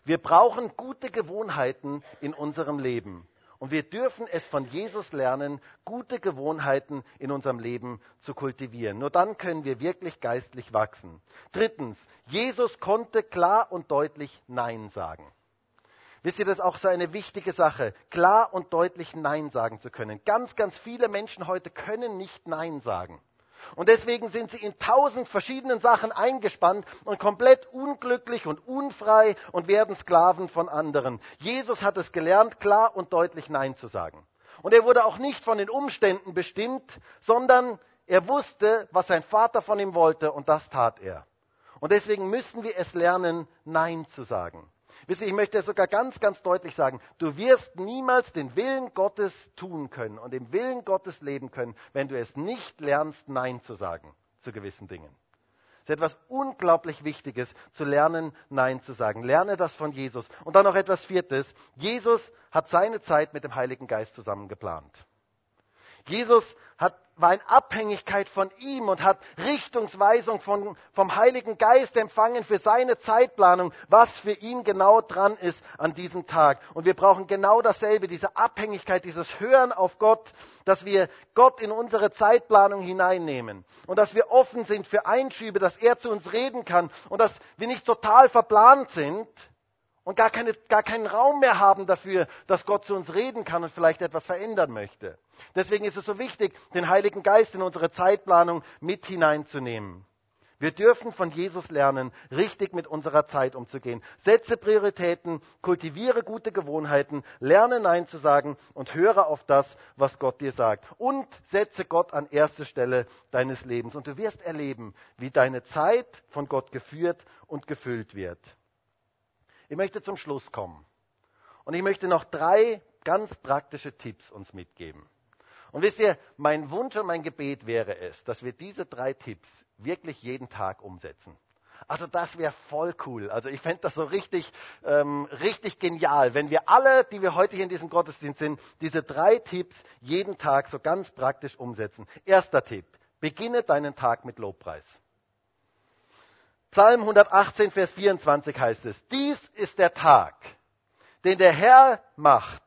Wir brauchen gute Gewohnheiten in unserem Leben. Und wir dürfen es von Jesus lernen, gute Gewohnheiten in unserem Leben zu kultivieren. Nur dann können wir wirklich geistlich wachsen. Drittens, Jesus konnte klar und deutlich Nein sagen. Wisst ihr, das ist auch so eine wichtige Sache, klar und deutlich Nein sagen zu können. Ganz, ganz viele Menschen heute können nicht Nein sagen. Und deswegen sind sie in tausend verschiedenen Sachen eingespannt und komplett unglücklich und unfrei und werden Sklaven von anderen. Jesus hat es gelernt, klar und deutlich Nein zu sagen. Und er wurde auch nicht von den Umständen bestimmt, sondern er wusste, was sein Vater von ihm wollte und das tat er. Und deswegen müssen wir es lernen, Nein zu sagen. Wisst ihr, ich möchte sogar ganz, ganz deutlich sagen, du wirst niemals den Willen Gottes tun können und im Willen Gottes leben können, wenn du es nicht lernst, Nein zu sagen zu gewissen Dingen. Es ist etwas unglaublich Wichtiges, zu lernen, Nein zu sagen. Lerne das von Jesus. Und dann noch etwas Viertes. Jesus hat seine Zeit mit dem Heiligen Geist zusammen geplant. Jesus hat, war in Abhängigkeit von ihm und hat Richtungsweisung von, vom Heiligen Geist empfangen für seine Zeitplanung, was für ihn genau dran ist an diesem Tag. Und wir brauchen genau dasselbe, diese Abhängigkeit, dieses Hören auf Gott, dass wir Gott in unsere Zeitplanung hineinnehmen und dass wir offen sind für Einschübe, dass er zu uns reden kann und dass wir nicht total verplant sind, und gar, keine, gar keinen Raum mehr haben dafür, dass Gott zu uns reden kann und vielleicht etwas verändern möchte. Deswegen ist es so wichtig, den Heiligen Geist in unsere Zeitplanung mit hineinzunehmen. Wir dürfen von Jesus lernen, richtig mit unserer Zeit umzugehen. Setze Prioritäten, kultiviere gute Gewohnheiten, lerne Nein zu sagen und höre auf das, was Gott dir sagt. Und setze Gott an erste Stelle deines Lebens. Und du wirst erleben, wie deine Zeit von Gott geführt und gefüllt wird. Ich möchte zum Schluss kommen. Und ich möchte noch drei ganz praktische Tipps uns mitgeben. Und wisst ihr, mein Wunsch und mein Gebet wäre es, dass wir diese drei Tipps wirklich jeden Tag umsetzen. Also das wäre voll cool. Also ich fände das so richtig, ähm, richtig genial, wenn wir alle, die wir heute hier in diesem Gottesdienst sind, diese drei Tipps jeden Tag so ganz praktisch umsetzen. Erster Tipp, beginne deinen Tag mit Lobpreis. Psalm 118, Vers 24 heißt es, dies ist der Tag, den der Herr macht.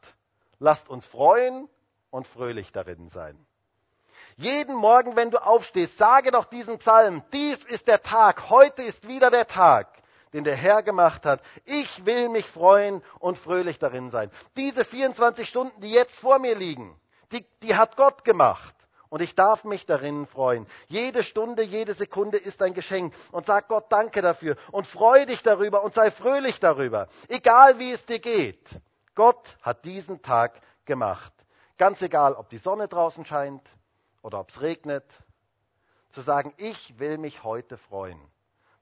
Lasst uns freuen und fröhlich darin sein. Jeden Morgen, wenn du aufstehst, sage doch diesen Psalm, dies ist der Tag, heute ist wieder der Tag, den der Herr gemacht hat. Ich will mich freuen und fröhlich darin sein. Diese 24 Stunden, die jetzt vor mir liegen, die, die hat Gott gemacht. Und ich darf mich darin freuen. Jede Stunde, jede Sekunde ist ein Geschenk. Und sag Gott Danke dafür. Und freu dich darüber und sei fröhlich darüber. Egal wie es dir geht. Gott hat diesen Tag gemacht. Ganz egal, ob die Sonne draußen scheint oder ob es regnet. Zu sagen, ich will mich heute freuen,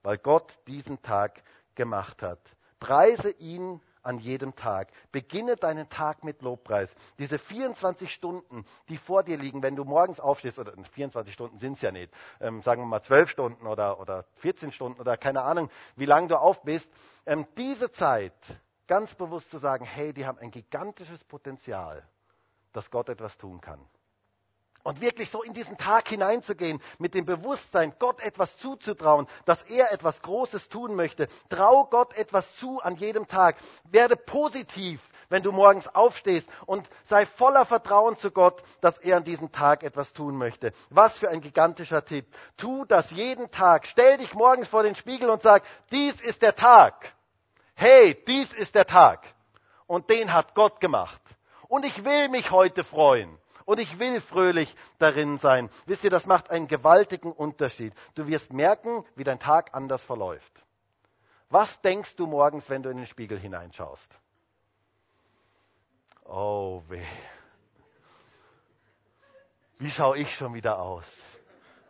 weil Gott diesen Tag gemacht hat. Preise ihn an jedem Tag. Beginne deinen Tag mit Lobpreis. Diese 24 Stunden, die vor dir liegen, wenn du morgens aufstehst, oder 24 Stunden sind es ja nicht, ähm, sagen wir mal 12 Stunden oder, oder 14 Stunden oder keine Ahnung, wie lange du auf bist, ähm, diese Zeit ganz bewusst zu sagen, hey, die haben ein gigantisches Potenzial, dass Gott etwas tun kann. Und wirklich so in diesen Tag hineinzugehen, mit dem Bewusstsein, Gott etwas zuzutrauen, dass er etwas Großes tun möchte. Trau Gott etwas zu an jedem Tag. Werde positiv, wenn du morgens aufstehst und sei voller Vertrauen zu Gott, dass er an diesem Tag etwas tun möchte. Was für ein gigantischer Tipp. Tu das jeden Tag. Stell dich morgens vor den Spiegel und sag, dies ist der Tag. Hey, dies ist der Tag. Und den hat Gott gemacht. Und ich will mich heute freuen. Und ich will fröhlich darin sein. Wisst ihr, das macht einen gewaltigen Unterschied. Du wirst merken, wie dein Tag anders verläuft. Was denkst du morgens, wenn du in den Spiegel hineinschaust? Oh weh. Wie schaue ich schon wieder aus?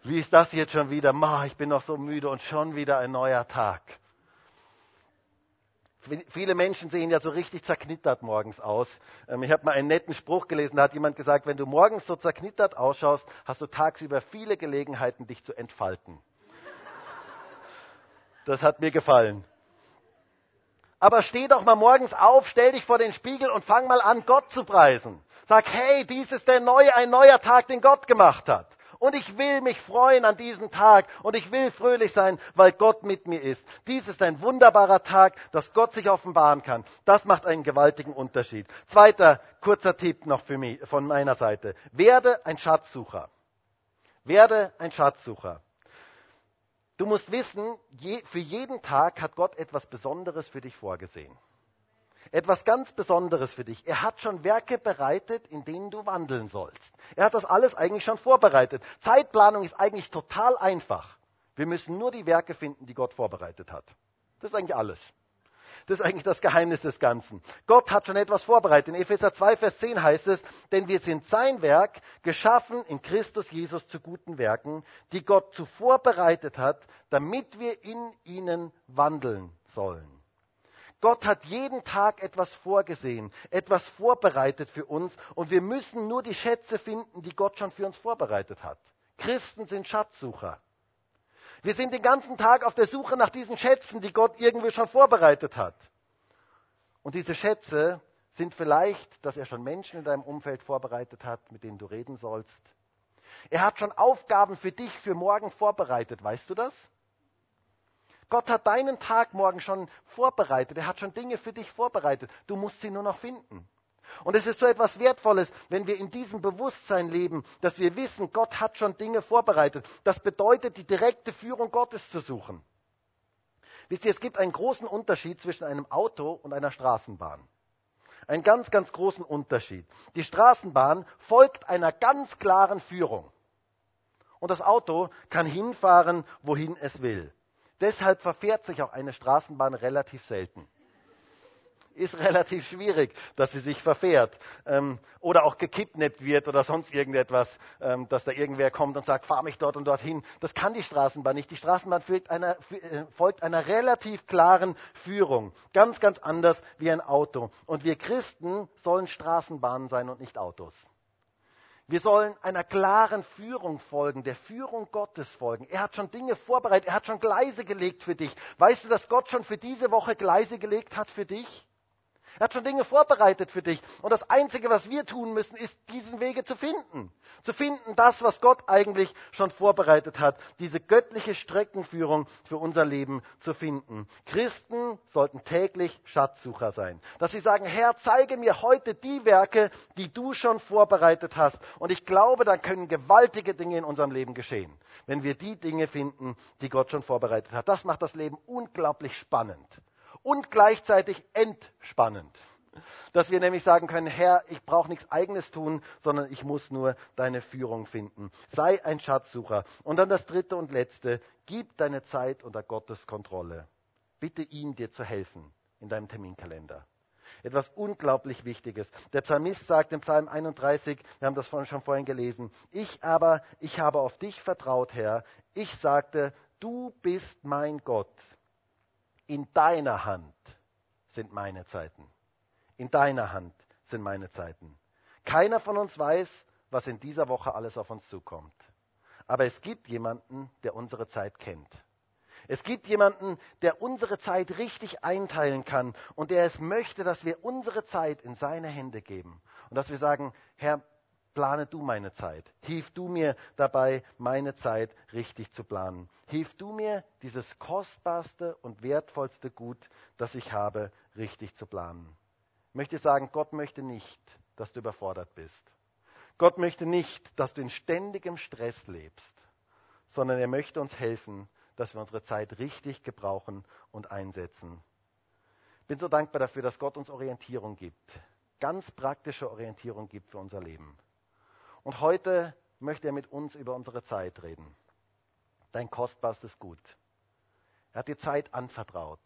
Wie ist das jetzt schon wieder? Ma, ich bin noch so müde und schon wieder ein neuer Tag. Viele Menschen sehen ja so richtig zerknittert morgens aus. Ähm, ich habe mal einen netten Spruch gelesen, da hat jemand gesagt, wenn du morgens so zerknittert ausschaust, hast du tagsüber viele Gelegenheiten, dich zu entfalten. Das hat mir gefallen. Aber steh doch mal morgens auf, stell dich vor den Spiegel und fang mal an, Gott zu preisen. Sag, hey, dies ist der neue, ein neuer Tag, den Gott gemacht hat. Und ich will mich freuen an diesem Tag und ich will fröhlich sein, weil Gott mit mir ist. Dies ist ein wunderbarer Tag, dass Gott sich offenbaren kann. Das macht einen gewaltigen Unterschied. Zweiter kurzer Tipp noch für mich, von meiner Seite. Werde ein Schatzsucher. Werde ein Schatzsucher. Du musst wissen, je, für jeden Tag hat Gott etwas Besonderes für dich vorgesehen. Etwas ganz Besonderes für dich. Er hat schon Werke bereitet, in denen du wandeln sollst. Er hat das alles eigentlich schon vorbereitet. Zeitplanung ist eigentlich total einfach. Wir müssen nur die Werke finden, die Gott vorbereitet hat. Das ist eigentlich alles. Das ist eigentlich das Geheimnis des Ganzen. Gott hat schon etwas vorbereitet. In Epheser 2, Vers 10 heißt es, denn wir sind sein Werk, geschaffen in Christus Jesus zu guten Werken, die Gott zuvor bereitet hat, damit wir in ihnen wandeln sollen. Gott hat jeden Tag etwas vorgesehen, etwas vorbereitet für uns und wir müssen nur die Schätze finden, die Gott schon für uns vorbereitet hat. Christen sind Schatzsucher. Wir sind den ganzen Tag auf der Suche nach diesen Schätzen, die Gott irgendwie schon vorbereitet hat. Und diese Schätze sind vielleicht, dass er schon Menschen in deinem Umfeld vorbereitet hat, mit denen du reden sollst. Er hat schon Aufgaben für dich für morgen vorbereitet, weißt du das? Gott hat deinen Tag morgen schon vorbereitet. Er hat schon Dinge für dich vorbereitet. Du musst sie nur noch finden. Und es ist so etwas Wertvolles, wenn wir in diesem Bewusstsein leben, dass wir wissen, Gott hat schon Dinge vorbereitet. Das bedeutet, die direkte Führung Gottes zu suchen. Wisst ihr, es gibt einen großen Unterschied zwischen einem Auto und einer Straßenbahn. Einen ganz, ganz großen Unterschied. Die Straßenbahn folgt einer ganz klaren Führung. Und das Auto kann hinfahren, wohin es will. Deshalb verfährt sich auch eine Straßenbahn relativ selten ist relativ schwierig, dass sie sich verfährt ähm, oder auch gekidnappt wird oder sonst irgendetwas, ähm, dass da irgendwer kommt und sagt, fahr mich dort und dorthin. Das kann die Straßenbahn nicht. Die Straßenbahn folgt einer, äh, folgt einer relativ klaren Führung, ganz, ganz anders wie ein Auto. Und wir Christen sollen Straßenbahnen sein und nicht Autos. Wir sollen einer klaren Führung folgen, der Führung Gottes folgen. Er hat schon Dinge vorbereitet, er hat schon Gleise gelegt für dich. Weißt du, dass Gott schon für diese Woche Gleise gelegt hat für dich? Er hat schon Dinge vorbereitet für dich. Und das Einzige, was wir tun müssen, ist, diesen Wege zu finden. Zu finden, das, was Gott eigentlich schon vorbereitet hat. Diese göttliche Streckenführung für unser Leben zu finden. Christen sollten täglich Schatzsucher sein. Dass sie sagen, Herr, zeige mir heute die Werke, die du schon vorbereitet hast. Und ich glaube, dann können gewaltige Dinge in unserem Leben geschehen. Wenn wir die Dinge finden, die Gott schon vorbereitet hat. Das macht das Leben unglaublich spannend und gleichzeitig entspannend. Dass wir nämlich sagen können, Herr, ich brauche nichts eigenes tun, sondern ich muss nur deine Führung finden. Sei ein Schatzsucher. Und dann das dritte und letzte, gib deine Zeit unter Gottes Kontrolle. Bitte ihn, dir zu helfen in deinem Terminkalender. Etwas unglaublich Wichtiges. Der Psalmist sagt im Psalm 31, wir haben das schon vorhin gelesen, ich aber, ich habe auf dich vertraut, Herr. Ich sagte, du bist mein Gott in deiner Hand sind meine Zeiten. In deiner Hand sind meine Zeiten. Keiner von uns weiß, was in dieser Woche alles auf uns zukommt. Aber es gibt jemanden, der unsere Zeit kennt. Es gibt jemanden, der unsere Zeit richtig einteilen kann und der es möchte, dass wir unsere Zeit in seine Hände geben. Und dass wir sagen, Herr, plane du meine Zeit. Hilf du mir dabei, meine Zeit richtig zu planen. Hilf du mir, dieses kostbarste und wertvollste Gut, das ich habe, richtig zu planen. Ich möchte sagen, Gott möchte nicht, dass du überfordert bist. Gott möchte nicht, dass du in ständigem Stress lebst, sondern er möchte uns helfen, dass wir unsere Zeit richtig gebrauchen und einsetzen. Ich bin so dankbar dafür, dass Gott uns Orientierung gibt, ganz praktische Orientierung gibt für unser Leben. Und heute möchte er mit uns über unsere Zeit reden. Dein kostbarstes Gut. Er hat dir Zeit anvertraut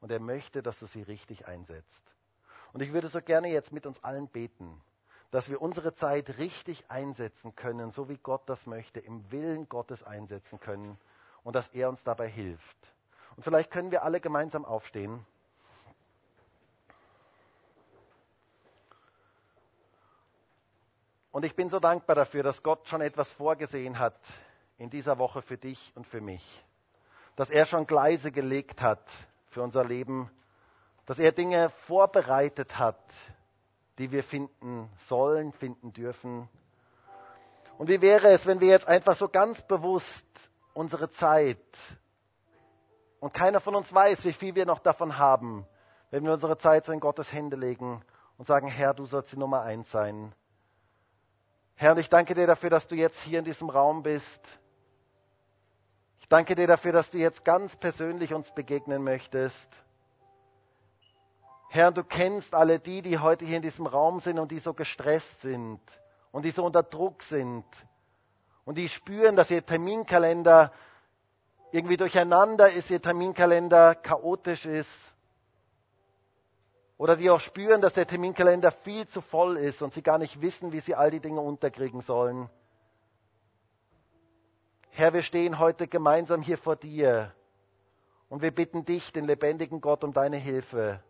und er möchte, dass du sie richtig einsetzt. Und ich würde so gerne jetzt mit uns allen beten, dass wir unsere Zeit richtig einsetzen können, so wie Gott das möchte, im Willen Gottes einsetzen können und dass er uns dabei hilft. Und vielleicht können wir alle gemeinsam aufstehen. Und ich bin so dankbar dafür, dass Gott schon etwas vorgesehen hat in dieser Woche für dich und für mich. Dass er schon Gleise gelegt hat für unser Leben. Dass er Dinge vorbereitet hat, die wir finden sollen, finden dürfen. Und wie wäre es, wenn wir jetzt einfach so ganz bewusst unsere Zeit und keiner von uns weiß, wie viel wir noch davon haben, wenn wir unsere Zeit so in Gottes Hände legen und sagen, Herr, du sollst die Nummer eins sein. Herr, und ich danke dir dafür, dass du jetzt hier in diesem Raum bist. Ich danke dir dafür, dass du jetzt ganz persönlich uns begegnen möchtest. Herr, du kennst alle die, die heute hier in diesem Raum sind und die so gestresst sind und die so unter Druck sind und die spüren, dass ihr Terminkalender irgendwie durcheinander ist, ihr Terminkalender chaotisch ist. Oder die auch spüren, dass der Terminkalender viel zu voll ist und sie gar nicht wissen, wie sie all die Dinge unterkriegen sollen. Herr, wir stehen heute gemeinsam hier vor dir und wir bitten dich, den lebendigen Gott, um deine Hilfe.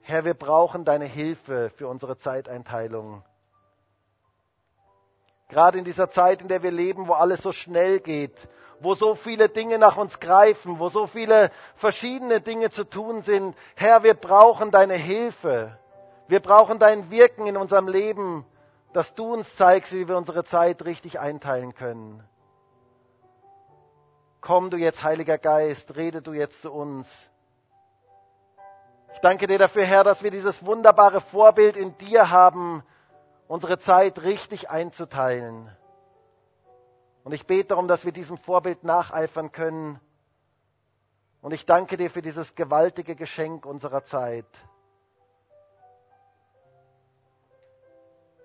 Herr, wir brauchen deine Hilfe für unsere Zeiteinteilung. Gerade in dieser Zeit, in der wir leben, wo alles so schnell geht, wo so viele Dinge nach uns greifen, wo so viele verschiedene Dinge zu tun sind. Herr, wir brauchen deine Hilfe. Wir brauchen dein Wirken in unserem Leben, dass du uns zeigst, wie wir unsere Zeit richtig einteilen können. Komm du jetzt, Heiliger Geist, rede du jetzt zu uns. Ich danke dir dafür, Herr, dass wir dieses wunderbare Vorbild in dir haben, unsere Zeit richtig einzuteilen. Und ich bete darum, dass wir diesem Vorbild nacheifern können. Und ich danke dir für dieses gewaltige Geschenk unserer Zeit.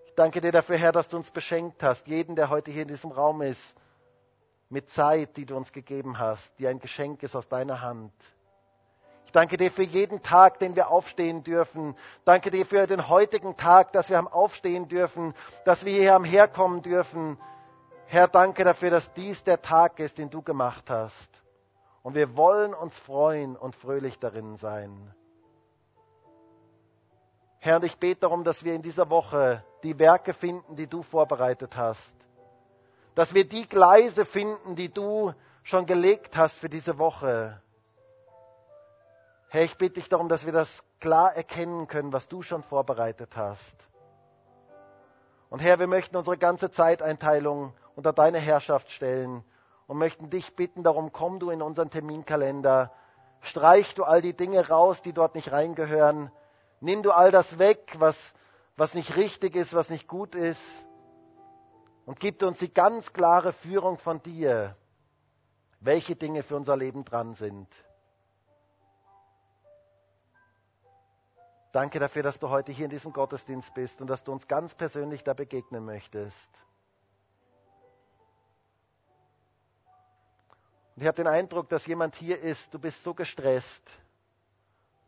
Ich danke dir dafür, Herr, dass du uns beschenkt hast, jeden, der heute hier in diesem Raum ist, mit Zeit, die du uns gegeben hast, die ein Geschenk ist aus deiner Hand. Danke dir für jeden Tag, den wir aufstehen dürfen. Danke dir für den heutigen Tag, dass wir am Aufstehen dürfen, dass wir hier am Herkommen dürfen. Herr, danke dafür, dass dies der Tag ist, den du gemacht hast. Und wir wollen uns freuen und fröhlich darin sein. Herr, ich bete darum, dass wir in dieser Woche die Werke finden, die du vorbereitet hast dass wir die Gleise finden, die du schon gelegt hast für diese Woche. Herr, ich bitte dich darum, dass wir das klar erkennen können, was du schon vorbereitet hast. Und Herr, wir möchten unsere ganze Zeiteinteilung unter deine Herrschaft stellen und möchten dich bitten darum, komm du in unseren Terminkalender, streich du all die Dinge raus, die dort nicht reingehören, nimm du all das weg, was, was nicht richtig ist, was nicht gut ist und gibt uns die ganz klare Führung von dir, welche Dinge für unser Leben dran sind. Danke dafür, dass du heute hier in diesem Gottesdienst bist und dass du uns ganz persönlich da begegnen möchtest. Und ich habe den Eindruck, dass jemand hier ist, du bist so gestresst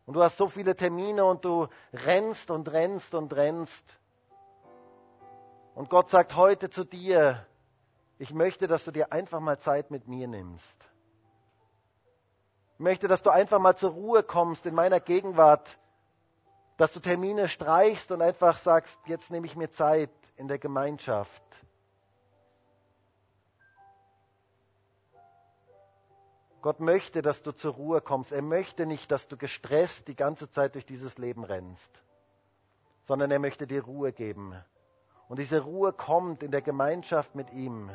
und du hast so viele Termine und du rennst und rennst und rennst und Gott sagt heute zu dir, ich möchte, dass du dir einfach mal Zeit mit mir nimmst. Ich möchte, dass du einfach mal zur Ruhe kommst in meiner Gegenwart, dass du Termine streichst und einfach sagst, jetzt nehme ich mir Zeit in der Gemeinschaft. Gott möchte, dass du zur Ruhe kommst. Er möchte nicht, dass du gestresst die ganze Zeit durch dieses Leben rennst, sondern er möchte dir Ruhe geben. Und diese Ruhe kommt in der Gemeinschaft mit ihm.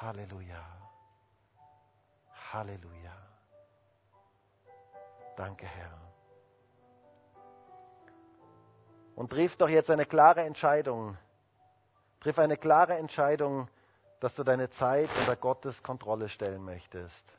Halleluja. Halleluja. Danke, Herr. Und triff doch jetzt eine klare Entscheidung. Triff eine klare Entscheidung, dass du deine Zeit unter Gottes Kontrolle stellen möchtest.